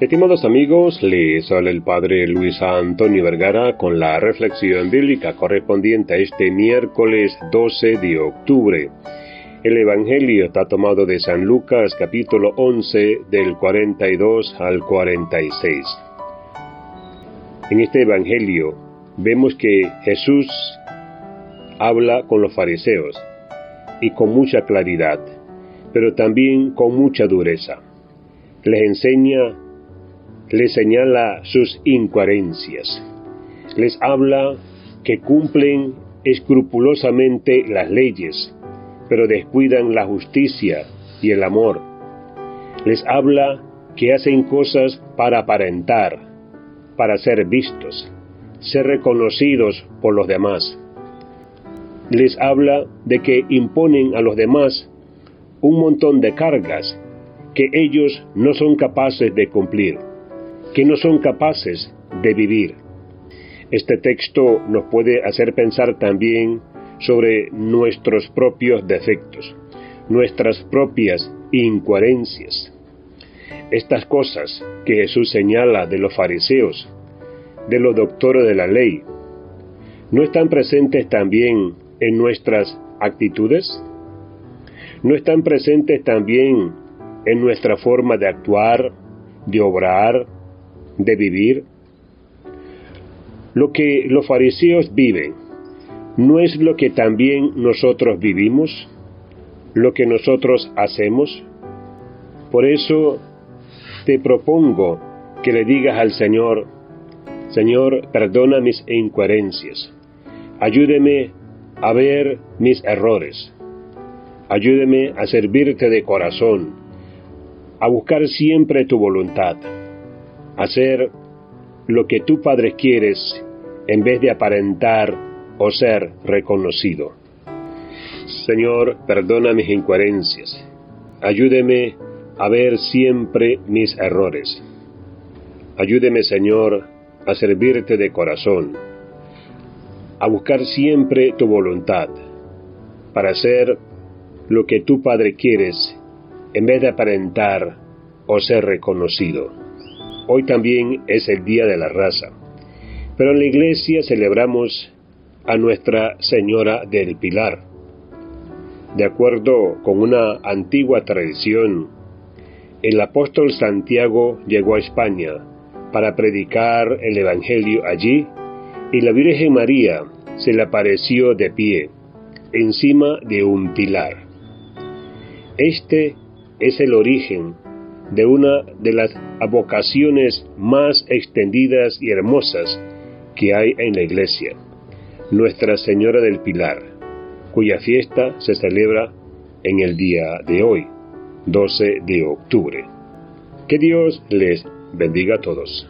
Estimados amigos, les habla el Padre Luis Antonio Vergara con la reflexión bíblica correspondiente a este miércoles 12 de octubre. El Evangelio está tomado de San Lucas capítulo 11 del 42 al 46. En este Evangelio vemos que Jesús habla con los fariseos y con mucha claridad, pero también con mucha dureza. Les enseña les señala sus incoherencias. Les habla que cumplen escrupulosamente las leyes, pero descuidan la justicia y el amor. Les habla que hacen cosas para aparentar, para ser vistos, ser reconocidos por los demás. Les habla de que imponen a los demás un montón de cargas que ellos no son capaces de cumplir que no son capaces de vivir. Este texto nos puede hacer pensar también sobre nuestros propios defectos, nuestras propias incoherencias. Estas cosas que Jesús señala de los fariseos, de los doctores de la ley, ¿no están presentes también en nuestras actitudes? ¿No están presentes también en nuestra forma de actuar, de obrar, de vivir? Lo que los fariseos viven, ¿no es lo que también nosotros vivimos? ¿Lo que nosotros hacemos? Por eso te propongo que le digas al Señor, Señor, perdona mis incoherencias, ayúdeme a ver mis errores, ayúdeme a servirte de corazón, a buscar siempre tu voluntad hacer lo que tu Padre quieres en vez de aparentar o ser reconocido. Señor, perdona mis incoherencias. Ayúdeme a ver siempre mis errores. Ayúdeme, Señor, a servirte de corazón, a buscar siempre tu voluntad, para hacer lo que tu Padre quieres en vez de aparentar o ser reconocido. Hoy también es el Día de la Raza, pero en la iglesia celebramos a Nuestra Señora del Pilar. De acuerdo con una antigua tradición, el apóstol Santiago llegó a España para predicar el Evangelio allí y la Virgen María se le apareció de pie, encima de un pilar. Este es el origen de una de las vocaciones más extendidas y hermosas que hay en la Iglesia, Nuestra Señora del Pilar, cuya fiesta se celebra en el día de hoy, 12 de octubre. Que Dios les bendiga a todos.